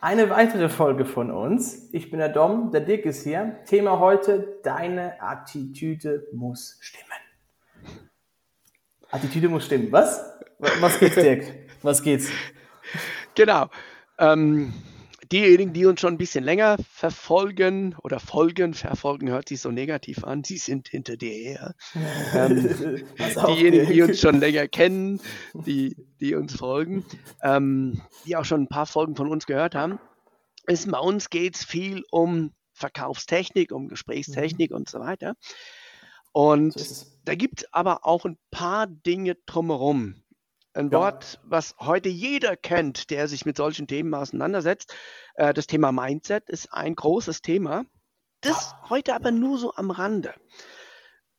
Eine weitere Folge von uns. Ich bin der Dom, der Dick ist hier. Thema heute, deine Attitüde muss stimmen. Attitüde muss stimmen. Was? Was geht's, Dirk? Was geht's? Genau. Ähm, diejenigen, die uns schon ein bisschen länger verfolgen oder folgen, verfolgen hört sich so negativ an, die sind hinter dir her. ähm, diejenigen, die uns schon länger kennen, die, die uns folgen, ähm, die auch schon ein paar Folgen von uns gehört haben, ist bei uns geht es viel um Verkaufstechnik, um Gesprächstechnik mhm. und so weiter. Und so da gibt es aber auch ein paar Dinge drumherum. Ein ja. Wort, was heute jeder kennt, der sich mit solchen Themen auseinandersetzt. Äh, das Thema Mindset ist ein großes Thema. Das heute aber nur so am Rande.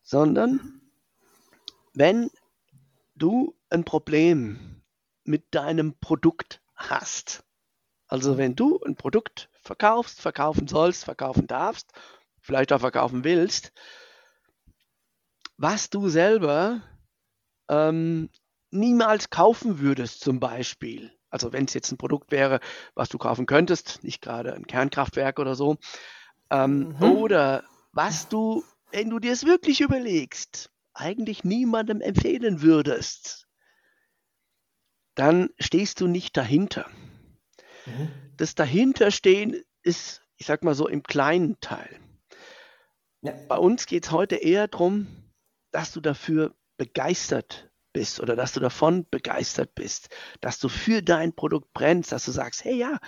Sondern wenn du ein Problem mit deinem Produkt hast, also wenn du ein Produkt verkaufst, verkaufen sollst, verkaufen darfst, vielleicht auch verkaufen willst, was du selber ähm, niemals kaufen würdest zum Beispiel, also wenn es jetzt ein Produkt wäre, was du kaufen könntest, nicht gerade ein Kernkraftwerk oder so, ähm, mhm. oder was du, wenn du dir es wirklich überlegst, eigentlich niemandem empfehlen würdest, dann stehst du nicht dahinter. Mhm. Das Dahinterstehen ist, ich sag mal so, im kleinen Teil. Ja. Bei uns geht es heute eher darum, dass du dafür begeistert bist oder dass du davon begeistert bist, dass du für dein Produkt brennst, dass du sagst, hey ja,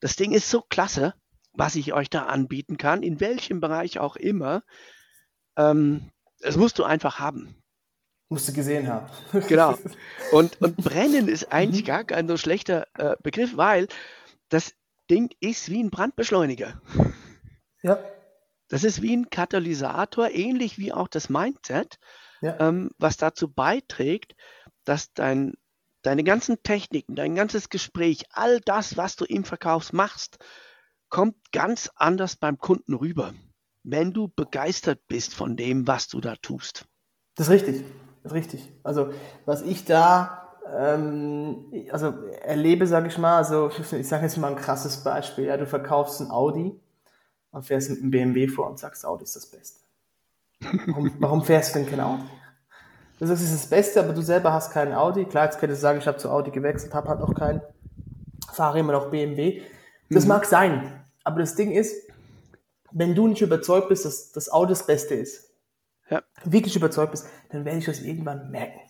das Ding ist so klasse, was ich euch da anbieten kann, in welchem Bereich auch immer. Ähm, das musst du einfach haben. Musst du gesehen haben. genau. Und, und brennen ist eigentlich mhm. gar kein so schlechter äh, Begriff, weil das Ding ist wie ein Brandbeschleuniger. Ja. Das ist wie ein Katalysator, ähnlich wie auch das Mindset ja. ähm, was dazu beiträgt, dass dein, deine ganzen Techniken, dein ganzes Gespräch, all das, was du im Verkauf machst, kommt ganz anders beim Kunden rüber, wenn du begeistert bist von dem, was du da tust. Das ist richtig, das ist richtig. Also was ich da ähm, also erlebe, sage ich mal, also ich sage jetzt mal ein krasses Beispiel, ja, du verkaufst ein Audi und fährst mit einem BMW vor und sagst, Audi ist das Beste. Warum, warum fährst du denn kein Audi? Das ist das Beste, aber du selber hast keinen Audi. Klar, jetzt könntest du sagen, ich habe zu Audi gewechselt, habe halt noch keinen, fahre immer noch BMW. Das mhm. mag sein, aber das Ding ist, wenn du nicht überzeugt bist, dass das Auto das Beste ist, ja. wirklich überzeugt bist, dann werde ich das irgendwann merken.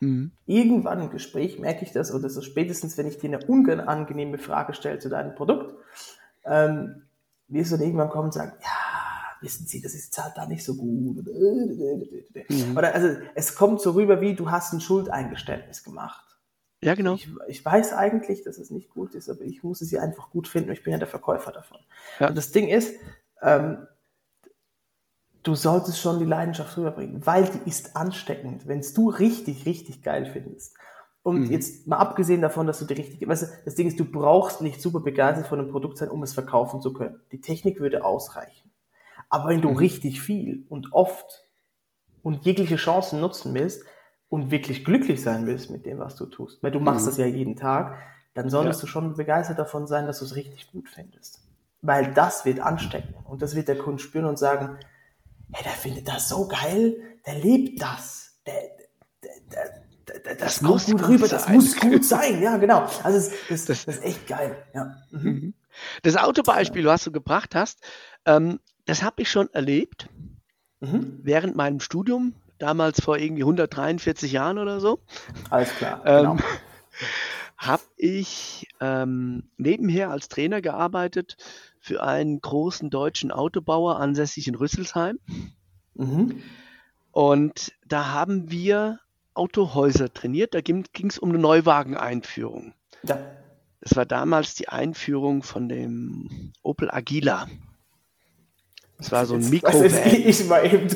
Mhm. Irgendwann im Gespräch merke ich das, oder so spätestens, wenn ich dir eine unangenehme Frage stelle zu deinem Produkt, ähm, wirst du dann irgendwann kommen und sagen, ja, wissen Sie, das ist halt da nicht so gut. Mhm. Oder also es kommt so rüber wie, du hast ein Schuldeingeständnis gemacht. Ja, genau. Ich, ich, weiß eigentlich, dass es nicht gut ist, aber ich muss es hier einfach gut finden. Ich bin ja der Verkäufer davon. Ja. Und das Ding ist, ähm, du solltest schon die Leidenschaft rüberbringen, weil die ist ansteckend. Wenn es du richtig, richtig geil findest. Und mhm. jetzt mal abgesehen davon, dass du die richtige, weißt du, das Ding ist, du brauchst nicht super begeistert von einem Produkt sein, um es verkaufen zu können. Die Technik würde ausreichen. Aber wenn du mhm. richtig viel und oft und jegliche Chancen nutzen willst und wirklich glücklich sein willst mit dem, was du tust, weil du machst mhm. das ja jeden Tag, dann solltest ja. du schon begeistert davon sein, dass du es richtig gut findest. Weil das wird anstecken und das wird der Kunde spüren und sagen, hey, der findet das so geil, der liebt das, der, der, der, der das, das muss gut rüber, sein. das muss gut sein, ja, genau. Also das, das, das ist echt geil, ja. Mhm. mhm. Das Autobeispiel, was du gebracht hast, ähm, das habe ich schon erlebt mhm. während meinem Studium, damals vor irgendwie 143 Jahren oder so. Alles klar. Genau. Ähm, habe ich ähm, nebenher als Trainer gearbeitet für einen großen deutschen Autobauer ansässig in Rüsselsheim. Mhm. Und da haben wir Autohäuser trainiert. Da ging es um eine Neuwageneinführung. Ja. Das war damals die Einführung von dem Opel Agila. Es war so ein Was Mikrovan. ist, ich mal eben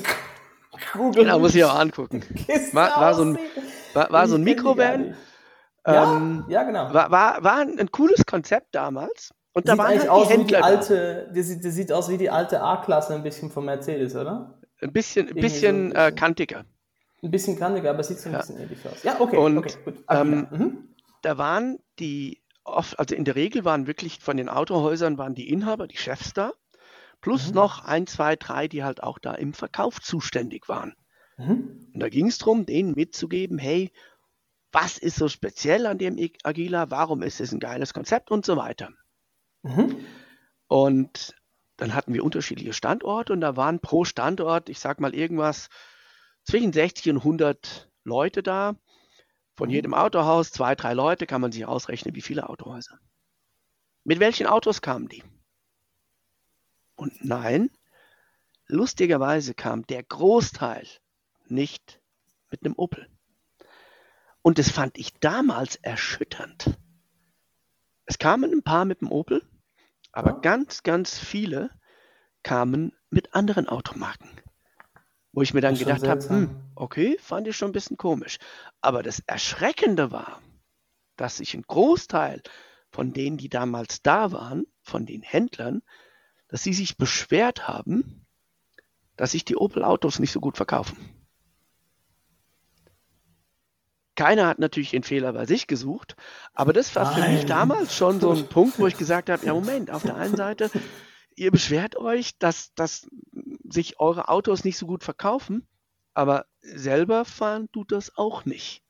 googeln. Genau, muss ich auch angucken. War, war, so ein, war, war so ein Mikrovan. Ja, Ähm, ja, genau. war, war, war ein, ein cooles Konzept damals. Und da sieht waren eigentlich halt aus die wie die Händler da. alte, das sieht, das sieht aus wie die alte A-Klasse ein bisschen von Mercedes, oder? Ein bisschen, Irgendwie so bisschen, ein äh, bisschen. kantiger. Ein bisschen kantiger, aber sieht so ein Ja. bisschen ähnlich aus. Ja, okay, Und, okay, gut. Agila. ähm, mhm. Da waren die, oft, also in der Regel waren wirklich von den Autohäusern waren die Inhaber, die Chefs da, plus Mhm. noch ein, zwei, drei, die halt auch da im Verkauf zuständig waren. Mhm. Und da ging es darum, denen mitzugeben, hey, was ist so speziell an dem Agila, warum ist es ein geiles Konzept und so weiter. Mhm. Und dann hatten wir unterschiedliche Standorte und da waren pro Standort, ich sag mal irgendwas, zwischen 60 und 100 Leute da. Von Mhm. jedem Autohaus zwei, drei Leute, kann man sich ausrechnen, wie viele Autohäuser. Mit welchen Autos kamen die? Und nein, lustigerweise kam der Großteil nicht mit einem Opel. Und das fand ich damals erschütternd. Es kamen ein paar mit dem Opel, aber Ja. ganz, ganz viele kamen mit anderen Automarken. Wo ich mir dann gedacht habe, hm, okay, fand ich schon ein bisschen komisch. Aber das Erschreckende war, dass sich ein Großteil von denen, die damals da waren, von den Händlern, dass sie sich beschwert haben, dass sich die Opel-Autos nicht so gut verkaufen. Keiner hat natürlich den Fehler bei sich gesucht, aber das war für mich Nein. damals schon so ein Punkt, wo ich gesagt habe, ja Moment, auf der einen Seite, ihr beschwert euch, dass, dass sich eure Autos nicht so gut verkaufen, aber selber fahren tut das auch nicht.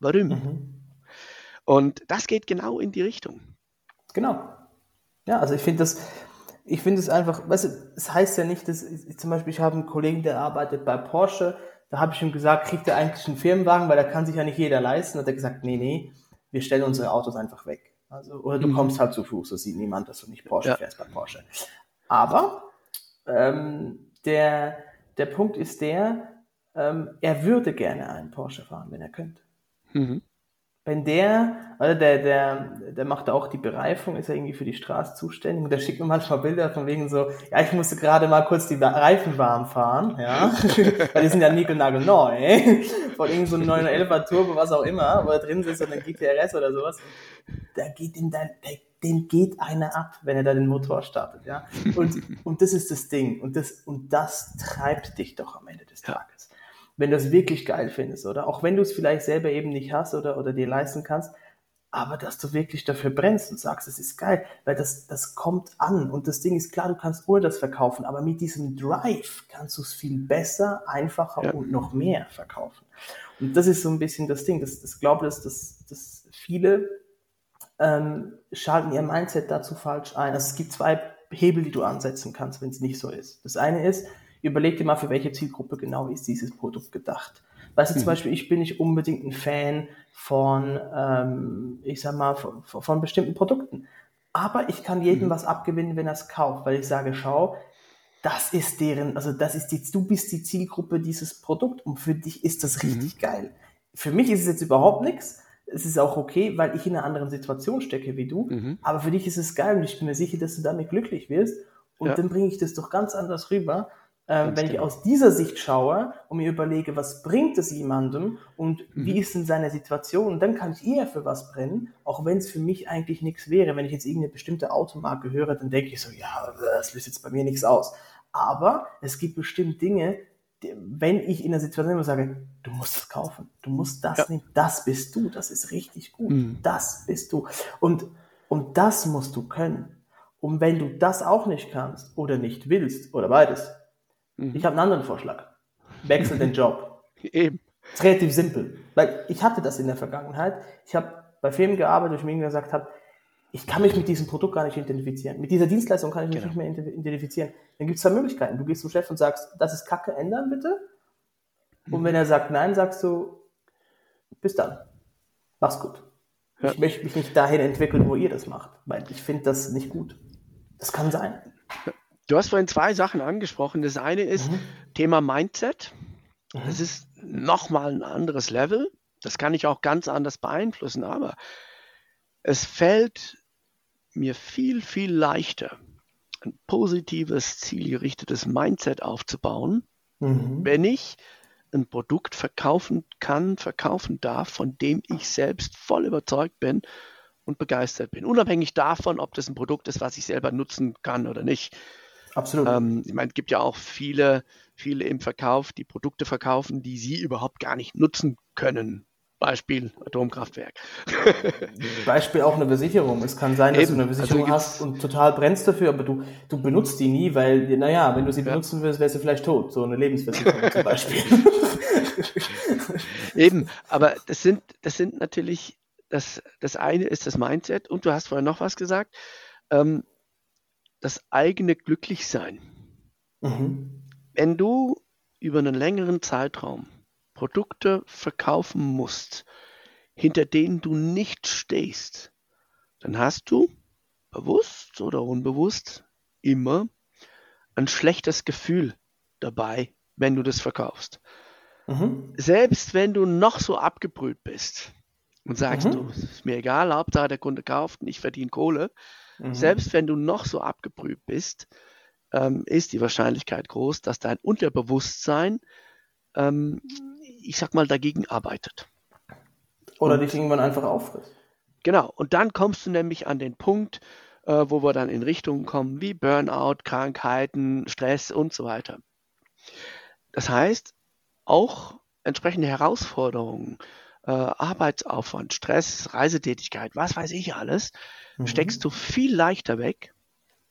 Warum? Mhm. Und das geht genau in die Richtung. Genau. Ja, also ich finde das, ich finde es einfach, weißt du, es heißt ja nicht, dass ich, zum Beispiel, ich habe einen Kollegen, der arbeitet bei Porsche, da habe ich ihm gesagt, kriegt er eigentlich einen Firmenwagen, weil da kann sich ja nicht jeder leisten. Hat er gesagt, nee, nee, wir stellen unsere Autos einfach weg. Also, oder du Mhm. kommst halt zu Fuß, so sieht niemand, dass du nicht Porsche Ja. fährst bei Porsche. Aber ähm, der, der Punkt ist der, ähm, er würde gerne einen Porsche fahren, wenn er könnte Mhm. Wenn der, oder der, der, der macht auch die Bereifung, ist ja irgendwie für die Straße zuständig? Und der schickt mir manchmal Bilder von wegen so, ja, ich musste gerade mal kurz die Reifen warm fahren, ja, weil die sind ja niegelnagel neu, von irgend so einem 911er Turbo, was auch immer, wo da drin sitzt und ein GTRS oder sowas, da geht ihm dann, den geht einer ab, wenn er da den Motor startet, ja, und, und das ist das Ding. Und das, und das treibt dich doch am Ende des. Tages wenn du es wirklich geil findest, oder? Auch wenn du es vielleicht selber eben nicht hast oder, oder dir leisten kannst, aber dass du wirklich dafür brennst und sagst, es ist geil, weil das, das kommt an. Und das Ding ist klar, du kannst nur das verkaufen, aber mit diesem Drive kannst du es viel besser, einfacher Ja. und noch mehr verkaufen. Und das ist so ein bisschen das Ding. Das, das glaube ich, dass, dass, dass viele ähm, schalten ihr Mindset dazu falsch ein. Also es gibt zwei Hebel, die du ansetzen kannst, wenn es nicht so ist. Das eine ist, überleg dir mal, für welche Zielgruppe genau ist dieses Produkt gedacht. Weißt du, zum Mhm. Beispiel, ich bin nicht unbedingt ein Fan von, ähm, ich sag mal, von, von bestimmten Produkten. Aber ich kann jedem Mhm. was abgewinnen, wenn er es kauft, weil ich sage, schau, das ist deren, also das ist die, du bist die Zielgruppe dieses Produkt und für dich ist das Mhm. richtig geil. Für mich ist es jetzt überhaupt nichts. Es ist auch okay, weil ich in einer anderen Situation stecke wie du. Mhm. Aber für dich ist es geil und ich bin mir sicher, dass du damit glücklich wirst. Und Ja. dann bringe ich das doch ganz anders rüber, ähm, wenn ich genau. aus dieser Sicht schaue und mir überlege, was bringt es jemandem und Mhm. wie ist denn seine Situation. Dann kann ich eher für was brennen, auch wenn es für mich eigentlich nichts wäre. Wenn ich jetzt irgendeine bestimmte Automarke höre, dann denke ich so, ja, das löst jetzt bei mir nichts aus. Aber es gibt bestimmt Dinge, wenn ich in der Situation und sage, du musst es kaufen, du musst das Ja. nehmen, das bist du, das ist richtig gut, Mhm. das bist du. Und, und das musst du können. Und wenn du das auch nicht kannst oder nicht willst oder beides, Mhm. ich habe einen anderen Vorschlag. Wechsel den Job. Eben. Ist relativ simpel. Weil ich hatte das in der Vergangenheit. Ich habe bei Firmen gearbeitet, wo ich mir gesagt habe, ich kann mich mit diesem Produkt gar nicht identifizieren. Mit dieser Dienstleistung kann ich mich Genau. nicht mehr ident- identifizieren. Dann gibt es zwei Möglichkeiten. Du gehst zum Chef und sagst, das ist Kacke, ändern bitte. Und wenn er sagt nein, sagst du, bis dann. Mach's gut. Ja. Ich möchte mich nicht dahin entwickeln, wo ihr das macht, weil ich finde das nicht gut. Das kann sein. Du hast vorhin zwei Sachen angesprochen. Das eine ist Mhm. Thema Mindset. Mhm. Das ist nochmal ein anderes Level. Das kann ich auch ganz anders beeinflussen, aber es fällt mir viel, viel leichter, ein positives, zielgerichtetes Mindset aufzubauen, mhm. wenn ich ein Produkt verkaufen kann, verkaufen darf, von dem ich selbst voll überzeugt bin und begeistert bin. Unabhängig davon, ob das ein Produkt ist, was ich selber nutzen kann oder nicht. Absolut. Ähm, ich meine, es gibt ja auch viele, viele im Verkauf, die Produkte verkaufen, die sie überhaupt gar nicht nutzen können. Beispiel Atomkraftwerk. Beispiel auch eine Versicherung. Es kann sein, dass Eben. du eine Versicherung also hast und total brennst dafür, aber du, du benutzt die nie, weil, naja, wenn du sie ja. benutzen willst, wärst du vielleicht tot. So eine Lebensversicherung zum Beispiel. Eben, aber das sind, das sind natürlich, das, das eine ist das Mindset und du hast vorher noch was gesagt, ähm, das eigene Glücklichsein. Mhm. Wenn du über einen längeren Zeitraum Produkte verkaufen musst, hinter denen du nicht stehst, dann hast du, bewusst oder unbewusst, immer ein schlechtes Gefühl dabei, wenn du das verkaufst. Mhm. Selbst wenn du noch so abgebrüht bist und sagst, mhm. du, ist mir egal, Hauptsache der Kunde kauft und ich verdiene Kohle, mhm. selbst wenn du noch so abgebrüht bist, ähm, ist die Wahrscheinlichkeit groß, dass dein Unterbewusstsein ähm, ich sag mal, dagegen arbeitet. Oder dich irgendwann einfach auffrisst. Genau, und dann kommst du nämlich an den Punkt, äh, wo wir dann in Richtungen kommen wie Burnout, Krankheiten, Stress und so weiter. Das heißt, auch entsprechende Herausforderungen, äh, Arbeitsaufwand, Stress, Reisetätigkeit, was weiß ich alles, mhm. steckst du viel leichter weg,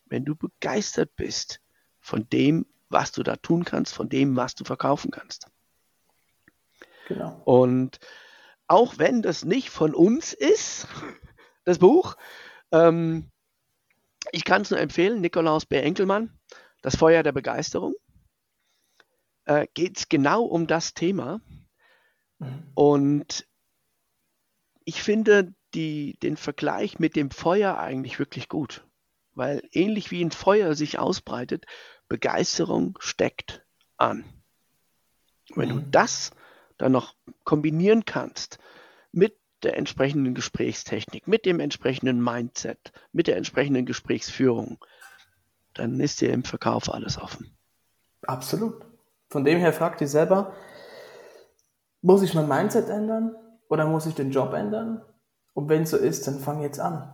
wenn du begeistert bist von dem, was du da tun kannst, von dem, was du verkaufen kannst. Genau. Und auch wenn das nicht von uns ist, das Buch, ähm, ich kann es nur empfehlen, Nikolaus B. Enkelmann, Das Feuer der Begeisterung, äh, geht es genau um das Thema. Mhm. Und ich finde die, den Vergleich mit dem Feuer eigentlich wirklich gut, weil ähnlich wie ein Feuer sich ausbreitet, Begeisterung steckt an. Wenn du mhm. das dann noch kombinieren kannst mit der entsprechenden Gesprächstechnik, mit dem entsprechenden Mindset, mit der entsprechenden Gesprächsführung, dann ist dir im Verkauf alles offen. Absolut. Von dem her fragt dich selber, muss ich mein Mindset ändern oder muss ich den Job ändern? Und wenn es so ist, dann fang jetzt an.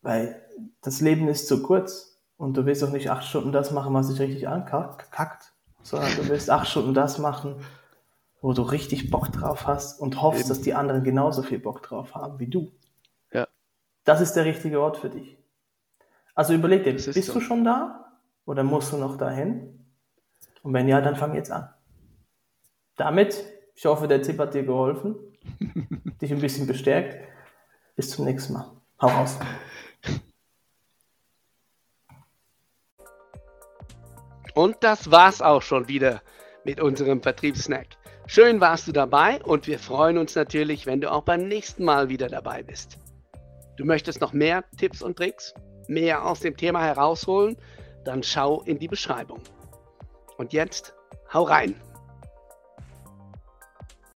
Weil das Leben ist zu kurz und du willst auch nicht acht Stunden das machen, was dich richtig ankackt, sondern du willst acht Stunden das machen, wo du richtig Bock drauf hast und hoffst, Eben. dass die anderen genauso viel Bock drauf haben wie du. Ja. Das ist der richtige Ort für dich. Also überleg dir, bist so. du schon da oder musst du noch dahin? Und wenn ja, dann fang jetzt an. Damit, ich hoffe, der Tipp hat dir geholfen, dich ein bisschen bestärkt. Bis zum nächsten Mal. Hau raus. Und das war's auch schon wieder mit unserem Vertriebssnack. Schön warst du dabei und wir freuen uns natürlich, wenn du auch beim nächsten Mal wieder dabei bist. Du möchtest noch mehr Tipps und Tricks, mehr aus dem Thema herausholen, dann schau in die Beschreibung. Und jetzt, hau rein!